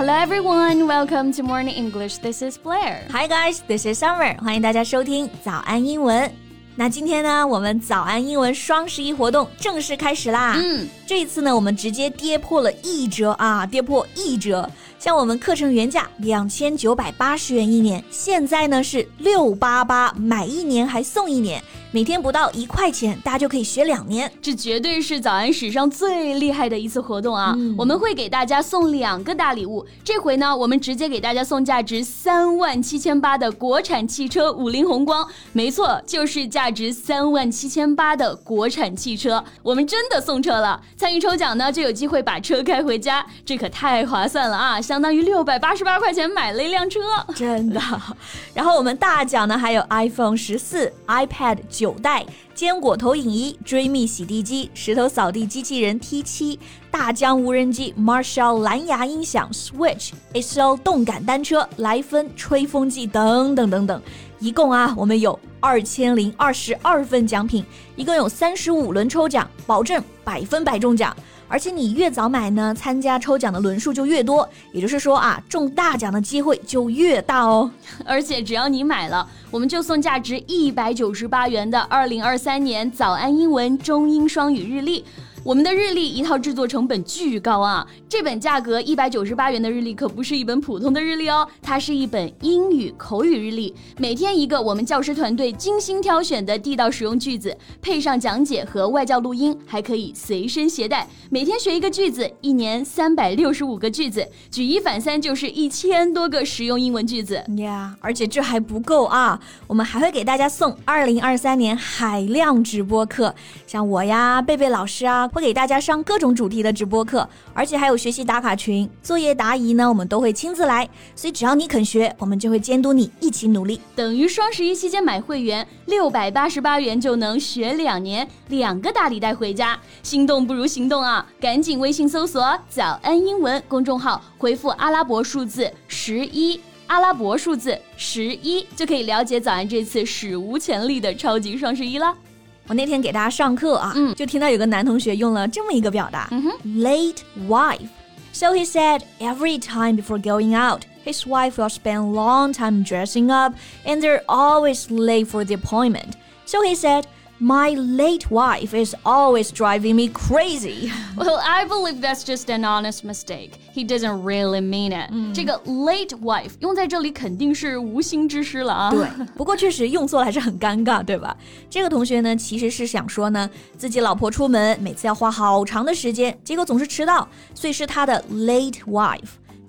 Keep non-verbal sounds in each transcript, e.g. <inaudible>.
Hello everyone, welcome to Morning English. This is Blair. Hi guys, this is Summer. 欢迎大家收听早安英文。那今天呢，我们早安英文双十一活动正式开始啦！嗯，这一次呢，我们直接跌破了一折啊，跌破一折。像我们课程原价两千九百八十元一年，现在呢是六八八，买一年还送一年。每天不到一块钱，大家就可以学两年，这绝对是早安史上最厉害的一次活动啊！我们会给大家送两个大礼物，这回呢，我们直接给大家送价值三万七千八的国产汽车五菱宏光，没错，就是价值三万七千八的国产汽车，我们真的送车了！参与抽奖呢，就有机会把车开回家，这可太划算了啊！相当于六百八十八块钱买了一辆车，真的。<laughs> 然后我们大奖呢，还有 iPhone 十四、iPad。九代坚果投影仪、追觅洗地机、石头扫地机器人 T 七、大疆无人机、Marshall 蓝牙音响、Switch、XL 动感单车、莱芬吹风机等等等等，一共啊，我们有二千零二十二份奖品，一共有三十五轮抽奖，保证百分百中奖。而且你越早买呢，参加抽奖的轮数就越多，也就是说啊，中大奖的机会就越大哦。<laughs> 而且只要你买了，我们就送价值一百九十八元的二零二三年早安英文中英双语日历。我们的日历一套制作成本巨高啊！这本价格一百九十八元的日历可不是一本普通的日历哦，它是一本英语口语日历，每天一个我们教师团队精心挑选的地道实用句子，配上讲解和外教录音，还可以随身携带。每天学一个句子，一年三百六十五个句子，举一反三就是一千多个实用英文句子呀！而且这还不够啊，我们还会给大家送二零二三年海量直播课，像我呀，贝贝老师啊。会给大家上各种主题的直播课，而且还有学习打卡群、作业答疑呢，我们都会亲自来。所以只要你肯学，我们就会监督你一起努力。等于双十一期间买会员六百八十八元就能学两年，两个大礼带回家。心动不如行动啊！赶紧微信搜索“早安英文”公众号，回复阿拉伯数字十一，阿拉伯数字十一就可以了解早安这次史无前例的超级双十一了。我那天给大家上课啊，嗯，就听到有个男同学用了这么一个表达、嗯、，late wife。So he said every time before going out, his wife will spend long time dressing up, and they're always late for the appointment. So he said. My late wife is always driving me crazy. <laughs> Well, I believe that's just an honest mistake. He doesn't really mean it. 这个 late wife 用在这里肯定是无心之失了啊。对，不过确实用错了还是很尴尬，对吧？这个同学呢，其实是想说呢，自己老婆出门每次要花好长的时间，结果总是迟到，所以是他的 late wife。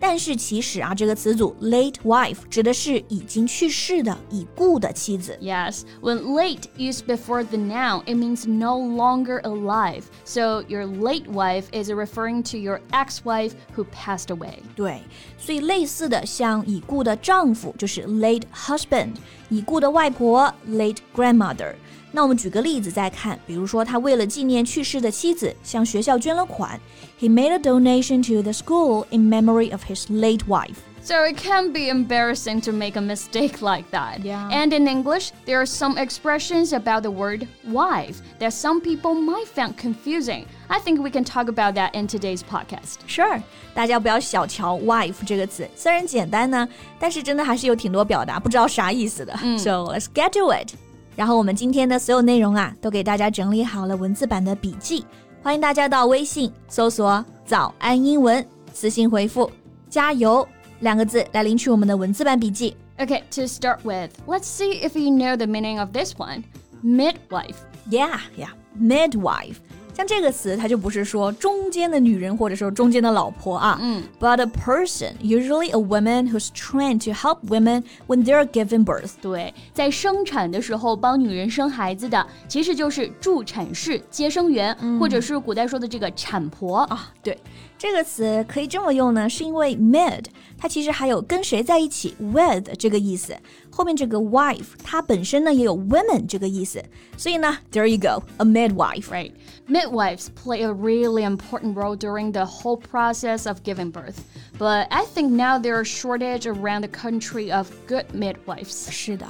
但是其实啊，这个词组 late wife 指的是已经去世的已故的妻子。Yes, when late used before the noun, it means no longer alive. So your late wife is referring to your ex-wife who passed away. 对，所以类似的像已故的丈夫就是 late husband，已故的外婆 late grandmother。 那我们举个例子再看，比如说他为了纪念去世的妻子，向学校捐了款。He made a donation to the school in memory of his late wife. So it can be embarrassing to make a mistake like that. Yeah. And in English, there are some expressions about the word wife that some people might find confusing. I think we can talk about that in today's podcast. Sure，大家不要小瞧 wife 这个词，虽然简单呢，但是真的还是有挺多表达不知道啥意思的。嗯、so let's get to it. 然后我们今天的所有内容啊，都给大家整理好了文字版的笔记，欢迎大家到微信搜索“早安英文”，私信回复“加油”两个字来领取我们的文字版笔记。Okay, to start with, let's see if you know the meaning of this one. Midwife. Yeah, yeah, midwife. 像这个词，它就不是说中间的女人或者说中间的老婆啊，嗯，but a person, usually a woman who's trained to help women when they're giving birth。对，在生产的时候帮女人生孩子的，其实就是助产士、接生员，嗯、或者是古代说的这个产婆啊。对，这个词可以这么用呢，是因为 mid 它其实还有跟谁在一起 with 这个意思，后面这个 wife 它本身呢也有 women 这个意思，所以呢，there you go，a midwife，right？ Midwives play a really important role during the whole process of giving birth. But I think now there are shortage around the country of good midwives. 是的，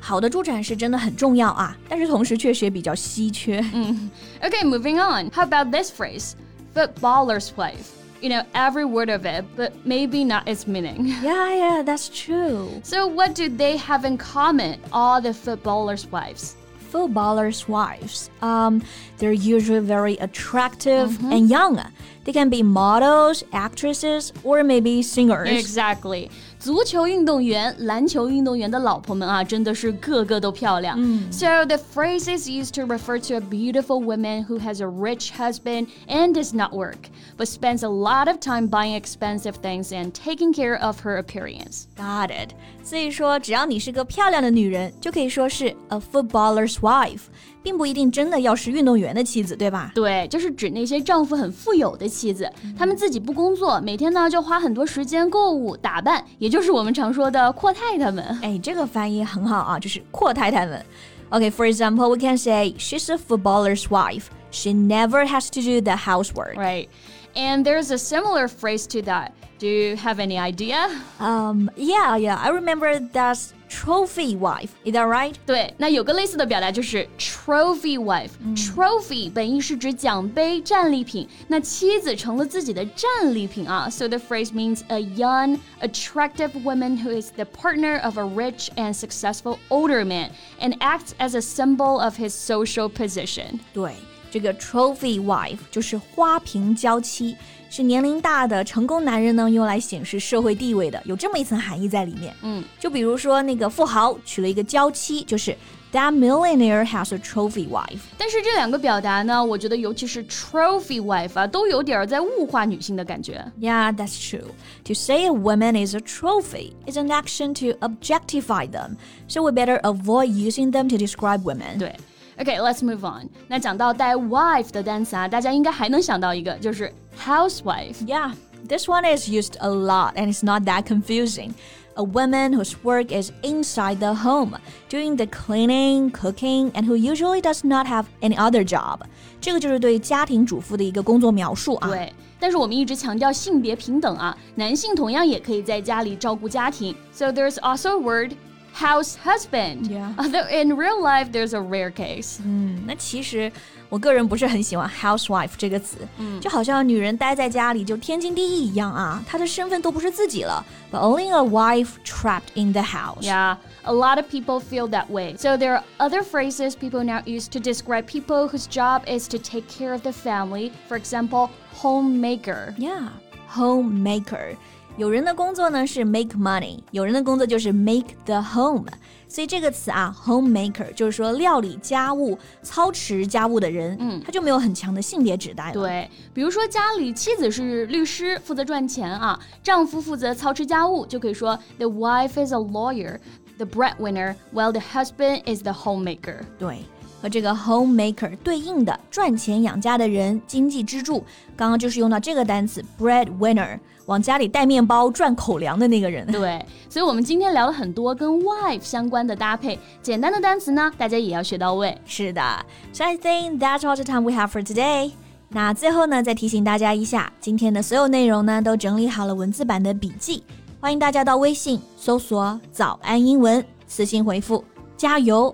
好的助产士真的很重要啊，但是同时确实也比较稀缺。嗯，Okay, moving on. How about this phrase? Footballer's wife. you know, every word of it, but maybe not its meaning. <laughs> Yeah, yeah, that's true. So, what do they have in common, all the footballers' wives? Footballers' wives. Um, they're usually very attractive and young. They can be models, actresses, or maybe singers. Exactly. 足球运动员、篮球运动员的老婆们啊，真的是个个都漂亮。So the phrase is used to refer to a beautiful woman who has a rich husband and does not work, but spends a lot of time buying expensive things and taking care of her appearance. Got it. 所以说，只要你是个漂亮的女人，就可以说是 a footballer's wife， 并不一定真的要是运动员的妻子，对吧？对，就是指那些丈夫很富有的妻子，她们自己不工作，每天呢就花很多时间购物、打扮，也就是我们常说的阔太太们。哎，这个翻译很好啊，就是阔太太们。Okay, <laughs> for example, we can say she's a footballer's wife. She never has to do the housework. Right. And there's a similar phrase to that. Do you have any idea? Um, yeah, yeah, I remember that's trophy wife. Is that right? 对，那有个类似的表达就是 trophy wife。trophy 本意是指奖杯、战利品，那妻子成了自己的战利品啊。So the phrase means a young, attractive woman who is the partner of a rich and successful older man and acts as a symbol of his social position. 对， 这个 trophy wife 就是花瓶娇妻，是年龄大的成功男人呢用来显示社会地位的，有这么一层含义在里面。嗯，就比如说那个富豪娶了一个娇妻，就是 that millionaire has a trophy wife。但是这两个表达呢，我觉得尤其是 trophy wife 啊，都有点儿在物化女性的感觉。 Yeah, that's true. To say a woman is a trophy is an action to objectify them, so we better avoid using them to describe women. 对 ，OK, let's move on. 那讲到带 wife 的单词啊，大家应该还能想到一个，就是 housewife。 Yeah, this one is used a lot and it's not that confusing. A woman whose work is inside the home, doing the cleaning, cooking, and who usually does not have any other job. 这个就是对家庭主妇的一个工作描述啊。对，但是我们一直强调性别平等啊，男性同样也可以在家里照顾家庭。So there's also a word house husband. Yeah. <laughs> Although in real life there's a rare case. 嗯，那其实我个人不是很喜欢 housewife 这个词，嗯，就好像女人待在家里就天经地义一样啊，她的身份都不是自己了，but only a wife trapped in the house。 Yeah, a lot of people feel that way. So there are other phrases people now use to describe people whose job is to take care of the family. For example, homemaker. Yeah, homemaker。 有人的工作呢是 make money，有人的工作就是 make the home。所以这个词啊，homemaker 就是说料理家务、操持家务的人，嗯，他就没有很强的性别指代了。对，比如说家里妻子是律师，负责赚钱啊，丈夫负责操持家务，就可以说 the wife is a lawyer, the breadwinner, while the husband is the homemaker. 对，和这个 homemaker 对应的赚钱养家的人、经济支柱，刚刚就是用到这个单词 breadwinner，往家里带面包赚口粮的那个人。对，所以我们今天聊了很多跟 wife 相关的搭配，简单的单词呢，大家也要学到位。是的，So I think that's all the time we have for today。那最后呢，再提醒大家一下，今天的所有内容呢都整理好了文字版的笔记，欢迎大家到微信搜索“早安英文”，私信回复“加油”